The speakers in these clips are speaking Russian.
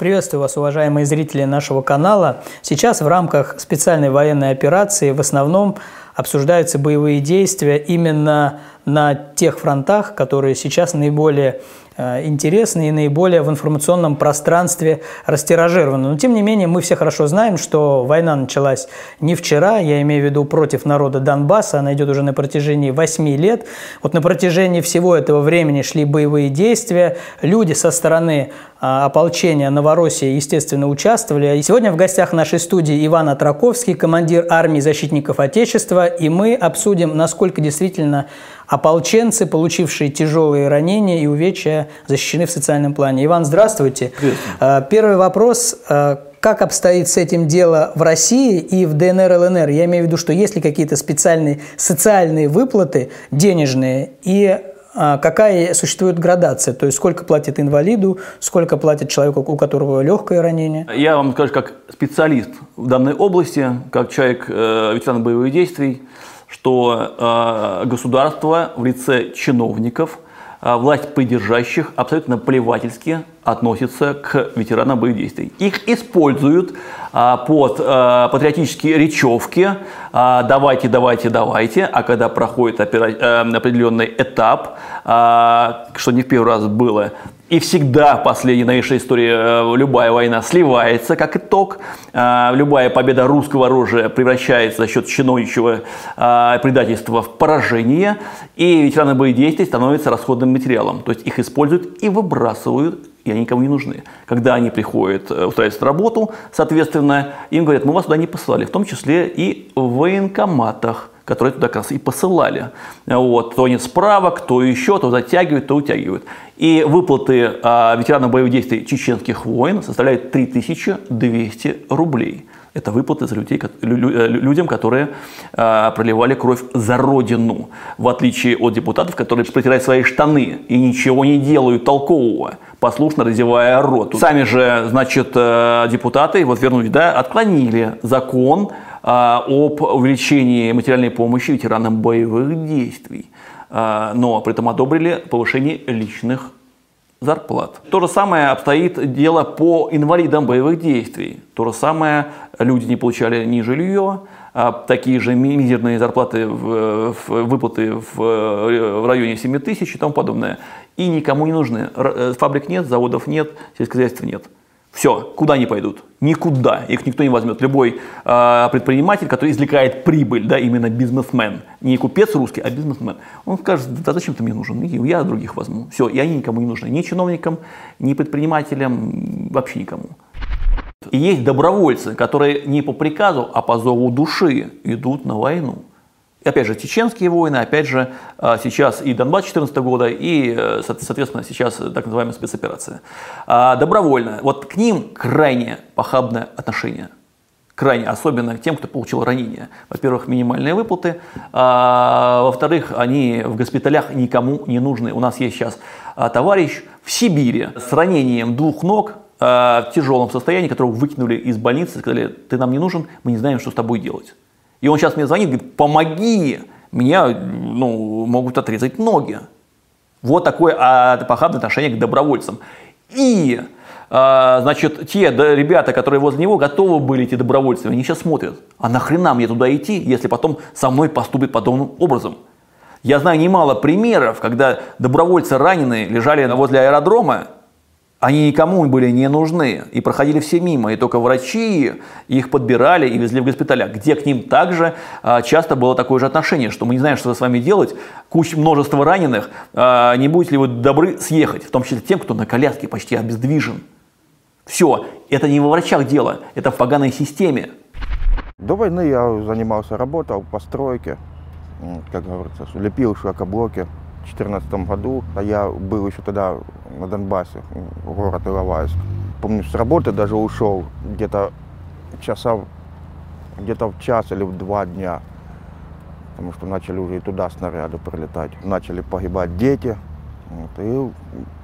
Приветствую вас, уважаемые зрители нашего канала. Сейчас в рамках специальной военной операции в основном обсуждаются боевые действия именно на тех фронтах, которые сейчас наиболее Э, интересны и наиболее в информационном пространстве растиражированы. Но тем не менее мы все хорошо знаем, что война началась не вчера, я имею в виду против народа Донбасса, она идет уже на протяжении 8 лет. Вот на протяжении всего этого времени шли боевые действия, люди со стороны а, ополчения Новороссии, естественно, участвовали. И сегодня в гостях нашей студии Иван Атраковский, командир армии защитников Отечества, и мы обсудим, насколько действительно ополченцы, получившие тяжелые ранения и увечья, защищены в социальном плане. Иван, здравствуйте. А, первый вопрос. А, как обстоит с этим дело в России и в ДНР, ЛНР? Я имею в виду, что есть ли какие-то специальные социальные выплаты денежные и а, какая существует градация, то есть сколько платит инвалиду, сколько платит человеку, у которого легкое ранение? Я вам скажу, как специалист в данной области, как человек э, ветеран боевых действий, что э, государство в лице чиновников, э, власть поддержащих абсолютно плевательски относится к ветеранам боевых действий. Их используют а, под а, патриотические речевки а, «давайте, давайте, давайте», а когда проходит опера... а, определенный этап, а, что не в первый раз было, и всегда в последней новейшей истории э, любая война сливается как итог. Э, любая победа русского оружия превращается за счет чиновничьего э, предательства в поражение. И ветераны боевых действий становятся расходным материалом. То есть их используют и выбрасывают и они никому не нужны. Когда они приходят устраиваться работу, соответственно, им говорят, мы вас туда не посылали, в том числе и в военкоматах которые туда как раз и посылали. Вот, то нет справок, то еще, то затягивают, то утягивают. И выплаты а, ветеранам боевых действий чеченских войн составляют 3200 рублей. Это выплаты за людей, людям, которые э, проливали кровь за родину, в отличие от депутатов, которые протирают свои штаны и ничего не делают толкового, послушно разевая рот. Сами же, значит, э, депутаты, вот вернуть, да, отклонили закон э, об увеличении материальной помощи ветеранам боевых действий, э, но при этом одобрили повышение личных зарплат. То же самое обстоит дело по инвалидам боевых действий. То же самое люди не получали ни жилье, а такие же мизерные зарплаты, в, в, выплаты в, в районе 7 тысяч и тому подобное. И никому не нужны. Э, фабрик нет, заводов нет, сельскохозяйства нет. Все, куда они пойдут? Никуда. Их никто не возьмет. Любой э, предприниматель, который извлекает прибыль, да, именно бизнесмен, не купец русский, а бизнесмен, он скажет, да зачем ты мне нужен? Я других возьму. Все, и они никому не нужны. Ни чиновникам, ни предпринимателям, вообще никому. И есть добровольцы, которые не по приказу, а по зову души идут на войну. Опять же, чеченские войны, опять же, а, сейчас и Донбасс 2014 года, и, э, соответственно, сейчас так называемая спецоперация. А, добровольно. Вот к ним крайне похабное отношение. Крайне, особенно к тем, кто получил ранение. Во-первых, минимальные выплаты. А, во-вторых, они в госпиталях никому не нужны. У нас есть сейчас товарищ в Сибири с ранением двух ног, в тяжелом состоянии, которого выкинули из больницы, сказали, ты нам не нужен, мы не знаем, что с тобой делать. И он сейчас мне звонит, говорит, помоги, меня ну, могут отрезать ноги. Вот такое а, похабное отношение к добровольцам. И, а, значит, те ребята, которые возле него готовы были идти добровольцами, они сейчас смотрят, а нахрена мне туда идти, если потом со мной поступит подобным образом? Я знаю немало примеров, когда добровольцы раненые лежали возле аэродрома, они никому были не нужны и проходили все мимо, и только врачи их подбирали и везли в госпиталя, где к ним также а, часто было такое же отношение, что мы не знаем, что с вами делать, куча множества раненых, а, не будете ли вы добры съехать, в том числе тем, кто на коляске почти обездвижен. Все, это не во врачах дело, это в поганой системе. До войны я занимался, работал по стройке, как говорится, лепил шлакоблоки. 2014 году, а я был еще тогда на Донбассе, город Иловайск. Помню, с работы даже ушел где-то часа, где-то в час или в два дня, потому что начали уже и туда снаряды прилетать. Начали погибать дети, вот, и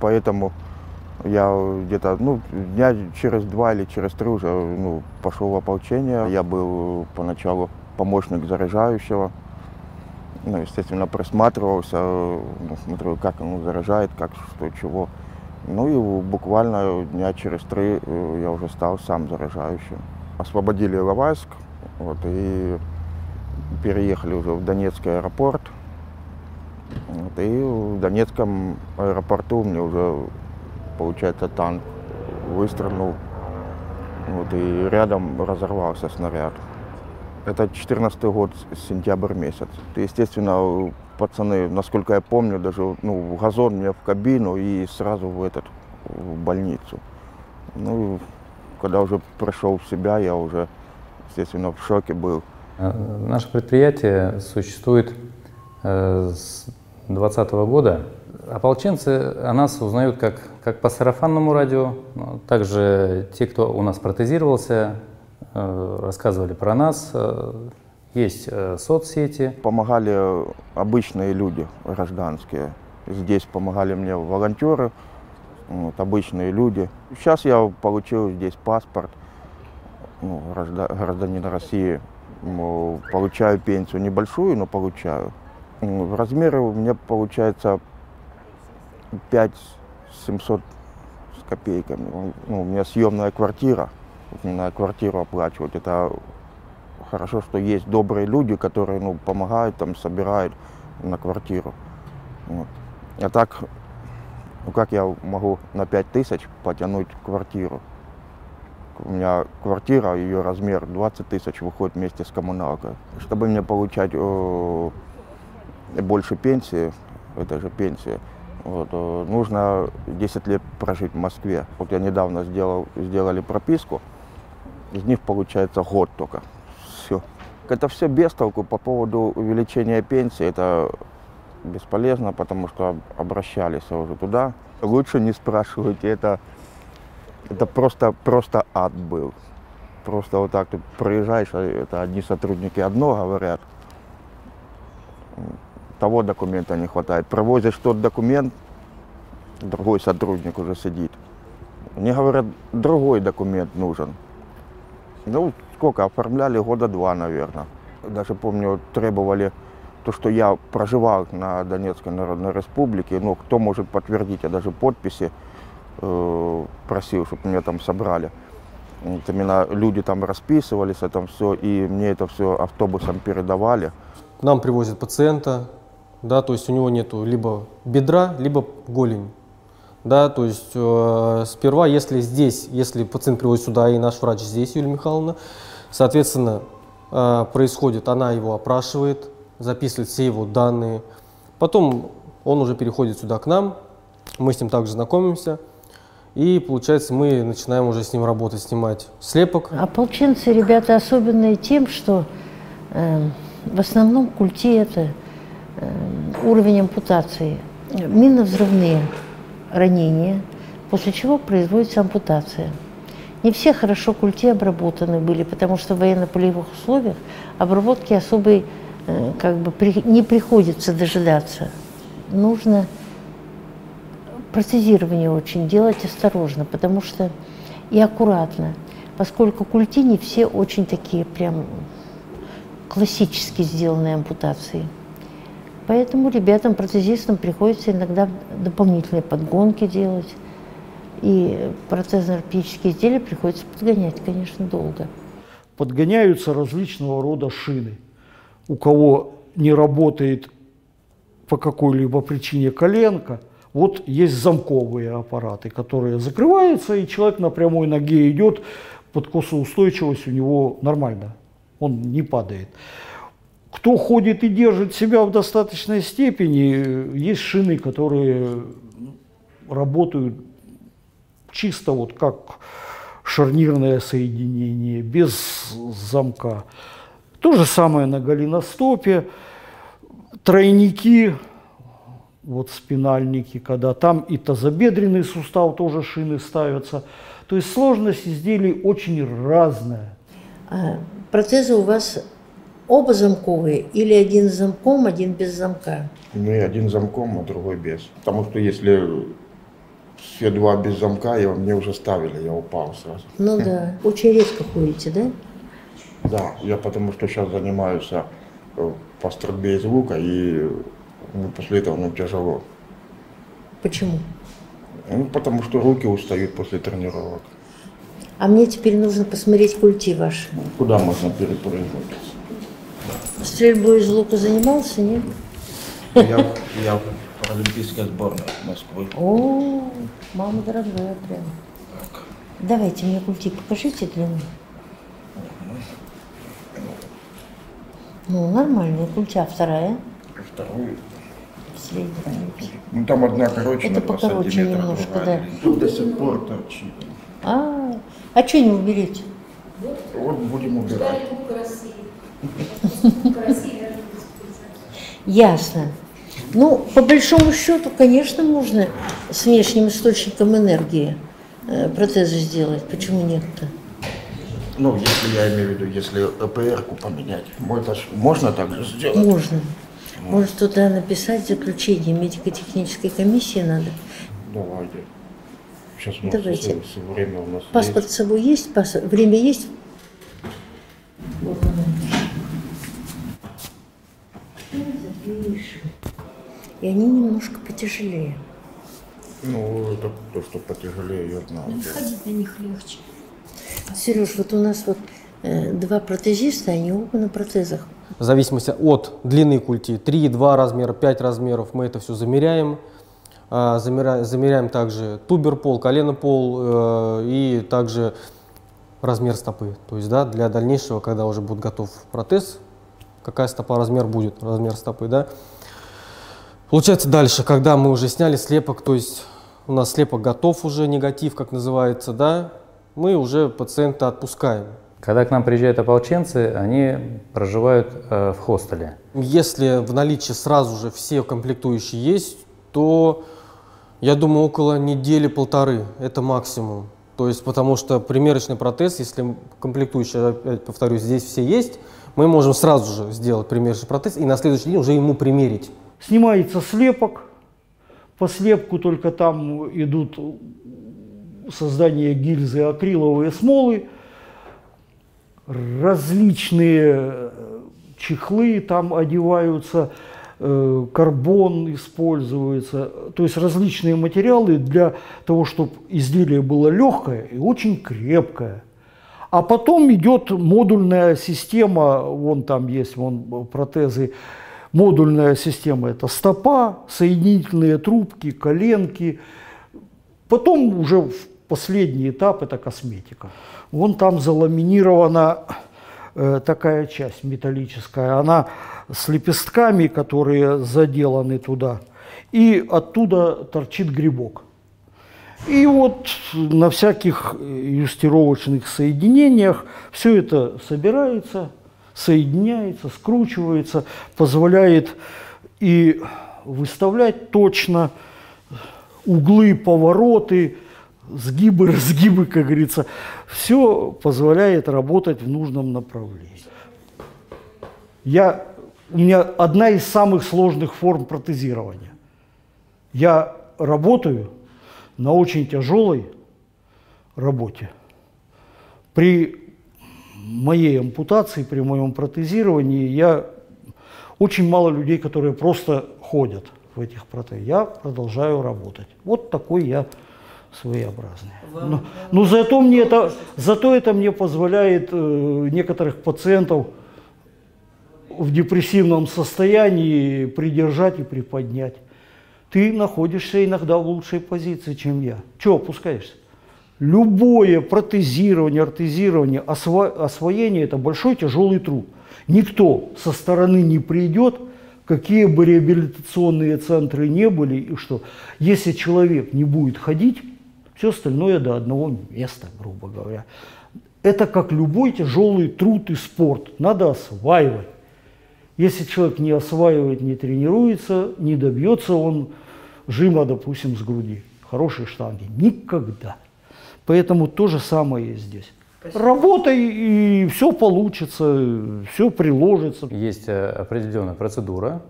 поэтому я где-то, ну, дня через два или через три уже ну, пошел в ополчение. Я был поначалу помощник заряжающего, ну, естественно, присматривался, ну, смотрю, как он заражает, как, что, чего. Ну и буквально дня через три э, я уже стал сам заражающим. Освободили Иловайск, вот, и переехали уже в Донецкий аэропорт. Вот, и в Донецком аэропорту мне уже, получается, танк выстрелил. Вот, и рядом разорвался снаряд. Это 14 год, сентябрь месяц. Естественно, пацаны, насколько я помню, даже ну, газон мне в кабину и сразу в этот, в больницу. Ну, когда уже пришел в себя, я уже, естественно, в шоке был. Э, наше предприятие существует э, с 2020 года. Ополченцы о нас узнают как, как по сарафанному радио, также те, кто у нас протезировался, рассказывали про нас. Есть соцсети. Помогали обычные люди, гражданские. Здесь помогали мне волонтеры, вот, обычные люди. Сейчас я получил здесь паспорт ну, гражданина России. Получаю пенсию небольшую, но получаю. В размере у меня получается 5 700 с копейками. Ну, у меня съемная квартира. На квартиру оплачивать. Это хорошо, что есть добрые люди, которые ну, помогают, там, собирают на квартиру. Вот. А так, ну как я могу на 5 тысяч потянуть квартиру? У меня квартира, ее размер 20 тысяч выходит вместе с коммуналкой. Чтобы мне получать э, больше пенсии, это же пенсия, вот, э, нужно 10 лет прожить в Москве. Вот я недавно сделал, сделали прописку, из них получается год только. Все. Это все без толку по поводу увеличения пенсии. Это бесполезно, потому что обращались уже туда. Лучше не спрашивайте, это это просто, просто ад был. Просто вот так ты проезжаешь, а это одни сотрудники одно говорят, того документа не хватает. Провозишь тот документ, другой сотрудник уже сидит. Мне говорят, другой документ нужен. Ну, сколько, оформляли года два, наверное. Даже помню, требовали то, что я проживал на Донецкой Народной Республике, ну, кто может подтвердить, я даже подписи Э, просил, чтобы меня там собрали. Вот именно люди там расписывались, это все, и мне это все автобусом передавали. К нам привозят пациента, да, то есть у него нету либо бедра, либо голень. Да, то есть э, сперва, если здесь, если пациент приводит сюда, и наш врач здесь, Юлия Михайловна, соответственно, э, происходит, она его опрашивает, записывает все его данные. Потом он уже переходит сюда к нам, мы с ним также знакомимся. И, получается, мы начинаем уже с ним работать, снимать слепок. Ополченцы ребята особенные тем, что э, в основном культи это э, уровень ампутации. Минно-взрывные ранения, после чего производится ампутация. Не все хорошо культи обработаны были, потому что в военно-полевых условиях обработки особой э, как бы не приходится дожидаться. Нужно протезирование очень делать осторожно, потому что и аккуратно, поскольку культи не все очень такие прям классически сделанные ампутации. Поэтому ребятам, протезистам приходится иногда дополнительные подгонки делать. И протезно-ортопедические изделия приходится подгонять, конечно, долго. Подгоняются различного рода шины. У кого не работает по какой-либо причине коленка, вот есть замковые аппараты, которые закрываются, и человек на прямой ноге идет, подкосоустойчивость у него нормально, он не падает. Кто ходит и держит себя в достаточной степени, есть шины, которые работают чисто вот как шарнирное соединение, без замка. То же самое на голеностопе. Тройники вот спинальники, когда там и тазобедренный сустав тоже шины ставятся. То есть сложность изделий очень разная. А протезы у вас оба замковые или один с замком, один без замка? Ну и один замком, а другой без. Потому что если все два без замка, его мне уже ставили, я упал сразу. Ну да. Очень редко ходите, да? Да, я потому что сейчас занимаюсь э, по стрельбе и ну, после этого ну, тяжело. Почему? Ну, потому что руки устают после тренировок. А мне теперь нужно посмотреть культи ваши. Куда можно перепрыгнуть? Стрельбой из лука занимался, нет? Я, я в паралимпийской сборной Москвы. О, мама дорогая прям. Давайте мне культи покажите длину. Ну, нормальная культя, вторая. Вторую. Средняя. Ну там одна короче Это покороче немножко, да. Тут до сих пор торчит. А, а что не уберете? Вот будем убирать. Ясно. Ну, по большому счету, конечно, можно с внешним источником энергии э, протезы сделать. Почему нет-то? Ну, если я имею в виду, если ЭПР-ку поменять, можно, так же сделать? Можно. Может, туда написать заключение медико-технической комиссии надо. Давайте. Сейчас у нас Давайте. всё- всё время у нас Паспорт с собой есть? Пас- Время есть? Вот оно. И они немножко потяжелее. Ну, это то, что потяжелее, я знаю. Ходить на них легче. Сереж, вот у нас вот э, два протезиста, они оба на протезах. В зависимости от длины культи, 3, 2 размера, 5 размеров, мы это все замеряем. А, Замеряем, замеряем также туберпол, коленопол э, и также размер стопы. То есть да, для дальнейшего, когда уже будет готов протез, какая стопа размер будет, размер стопы. Да. Получается дальше, когда мы уже сняли слепок, то есть у нас слепок готов уже, негатив, как называется, да, мы уже пациента отпускаем. Когда к нам приезжают ополченцы, они проживают э, в хостеле. Если в наличии сразу же все комплектующие есть, то я думаю около недели-полторы, это максимум. То есть потому что примерочный протез, если комплектующие, опять повторюсь, здесь все есть, мы можем сразу же сделать примерочный протез и на следующий день уже ему примерить. Снимается слепок, по слепку только там идут создание гильзы акриловые смолы, различные э, чехлы там одеваются, э, карбон используется, то есть различные материалы для того, чтобы изделие было легкое и очень крепкое. А потом идет модульная система, вон там есть вон протезы, модульная система это стопа, соединительные трубки, коленки. Потом уже в последний этап это косметика. Вон там заламинирована э, такая часть металлическая, она с лепестками, которые заделаны туда, и оттуда торчит грибок. И вот на всяких э, юстировочных соединениях все это собирается, соединяется, скручивается, позволяет и выставлять точно углы, повороты, сгибы, разгибы, как говорится. Все позволяет работать в нужном направлении. Я, у меня одна из самых сложных форм протезирования. Я работаю на очень тяжелой работе. При моей ампутации, при моем протезировании я очень мало людей, которые просто ходят в этих протезах. Я продолжаю работать. Вот такой я своеобразный. Но, но зато, мне это, зато это мне позволяет э, некоторых пациентов в депрессивном состоянии придержать и приподнять. Ты находишься иногда в лучшей позиции, чем я. Чего опускаешься? Любое протезирование, артезирование, осво- освоение – это большой тяжелый труд. Никто со стороны не придет, какие бы реабилитационные центры не были, и что. Если человек не будет ходить, все остальное до одного места, грубо говоря. Это как любой тяжелый труд и спорт. Надо осваивать. Если человек не осваивает, не тренируется, не добьется он жима, допустим, с груди, хорошей штанги. Никогда. Поэтому то же самое и здесь. Работай, и все получится, все приложится. Есть э, определенная процедура,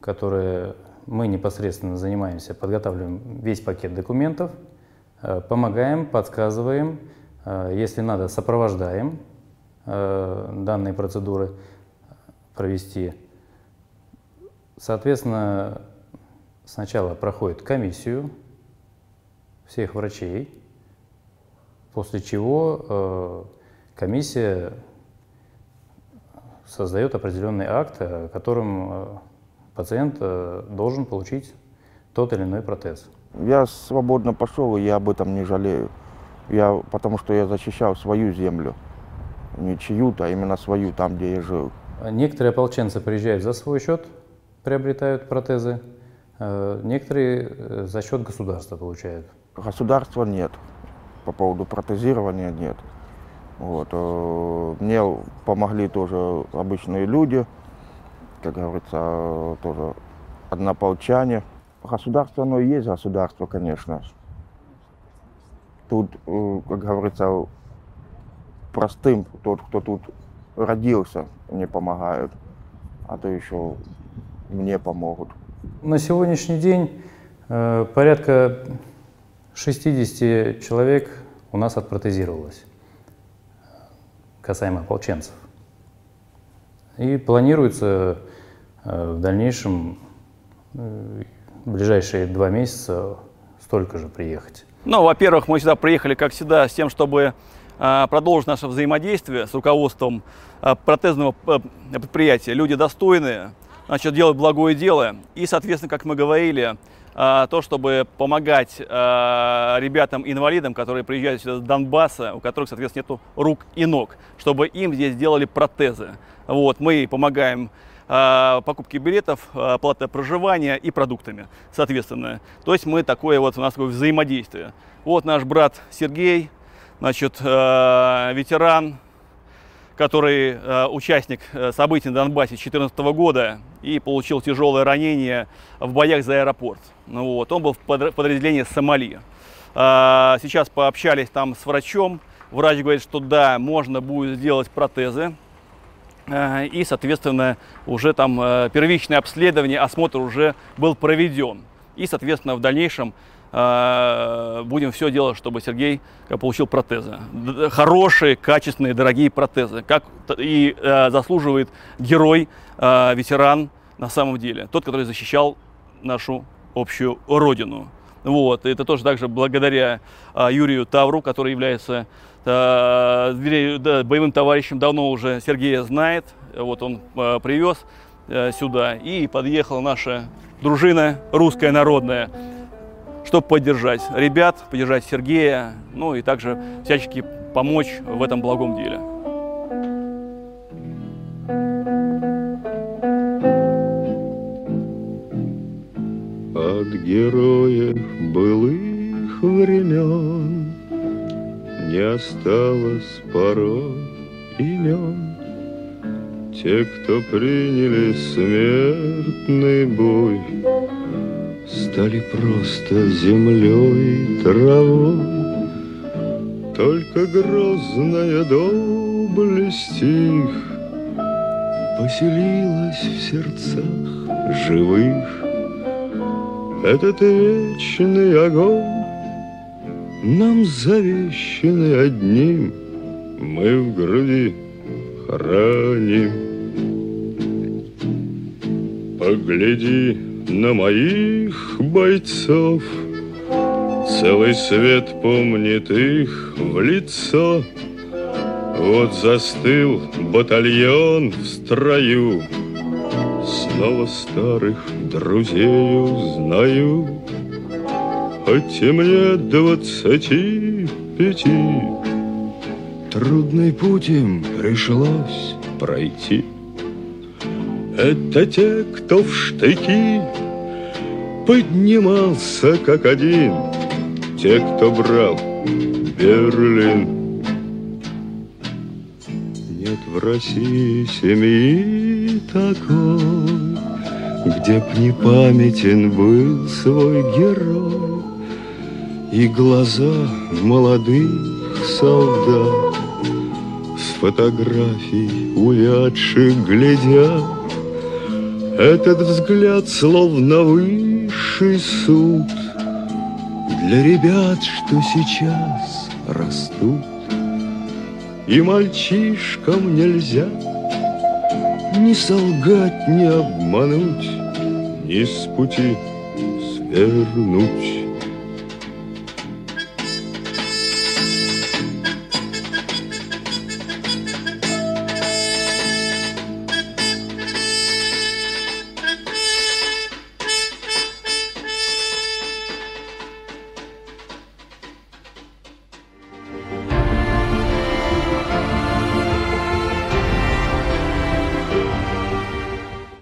которая мы непосредственно занимаемся, подготавливаем весь пакет документов, э, помогаем, подсказываем, э, если надо, сопровождаем данные процедуры провести. Соответственно, сначала проходит комиссию всех врачей, после чего э, комиссия создает определенный акт, э, которым э, пациент должен получить тот или иной протез. Я свободно пошел, и я об этом не жалею. Я, потому что я защищал свою землю. Не чью-то, а именно свою, там, где я жил. Некоторые ополченцы приезжают за свой счет, приобретают протезы, некоторые за счет государства получают. Государства нет. По поводу протезирования нет. Вот. Мне помогли тоже обычные люди, как говорится, тоже однополчане. Государство, оно и есть государство, конечно. Тут, э, как говорится, простым, тот, кто тут родился, не помогают, а то еще мне помогут. На сегодняшний день э, порядка 60 человек у нас отпротезировалось, касаемо ополченцев. И планируется э, в дальнейшем, э, в ближайшие два месяца, столько же приехать. Ну, во-первых, мы сюда приехали, как всегда, с тем, чтобы э, продолжить наше взаимодействие с руководством протезного предприятия. Люди достойные, значит, делают благое дело. И, соответственно, как мы говорили, то, чтобы помогать ребятам-инвалидам, которые приезжают сюда с Донбасса, у которых, соответственно, нет рук и ног, чтобы им здесь сделали протезы. Вот, мы помогаем э, покупке билетов, оплата проживания и продуктами, соответственно. То есть мы такое вот у нас такое взаимодействие. Вот наш брат Сергей, значит, ветеран, который участник э, событий на Донбассе 2014 года и получил тяжелое ранение в боях за аэропорт. Ну, вот, он был в подразделении Сомали. Э, сейчас пообщались там с врачом. Врач говорит, что да, можно будет сделать протезы Э, и, соответственно, уже там э, первичное обследование, осмотр уже был проведен. И, соответственно, в дальнейшем э, будем все делать, чтобы Сергей получил протезы. Хорошие, качественные, дорогие протезы, как и заслуживает герой, ветеран на самом деле, тот, который защищал нашу общую родину. Вот. Это тоже также благодаря Юрию Тавру, который является Э, да, боевым товарищем давно уже Сергея знает. Вот он э, привез э, сюда. И подъехала наша дружина русская народная, чтобы поддержать ребят, поддержать Сергея, ну и также всячески помочь в этом благом деле. Героев былых времен не осталось порой имен. Те, кто приняли смертный бой, Стали просто землей и травой. Только грозная доблесть их Поселилась в сердцах живых. Этот вечный огонь нам завещаны одним, мы в груди храним. Погляди на моих бойцов, Целый свет помнит их в лицо. Вот застыл батальон в строю, Снова старых друзей узнаю. Хоть и мне двадцати пяти, Трудный путь им пришлось пройти. Это те, кто в штыки Поднимался как один, Те, кто брал Берлин. В России семьи такой, Где б не памятен был свой герой. И глаза молодых солдат С фотографий увядших глядят Этот взгляд словно высший суд Для ребят, что сейчас растут И мальчишкам нельзя Ни солгать, ни обмануть Ни с пути свернуть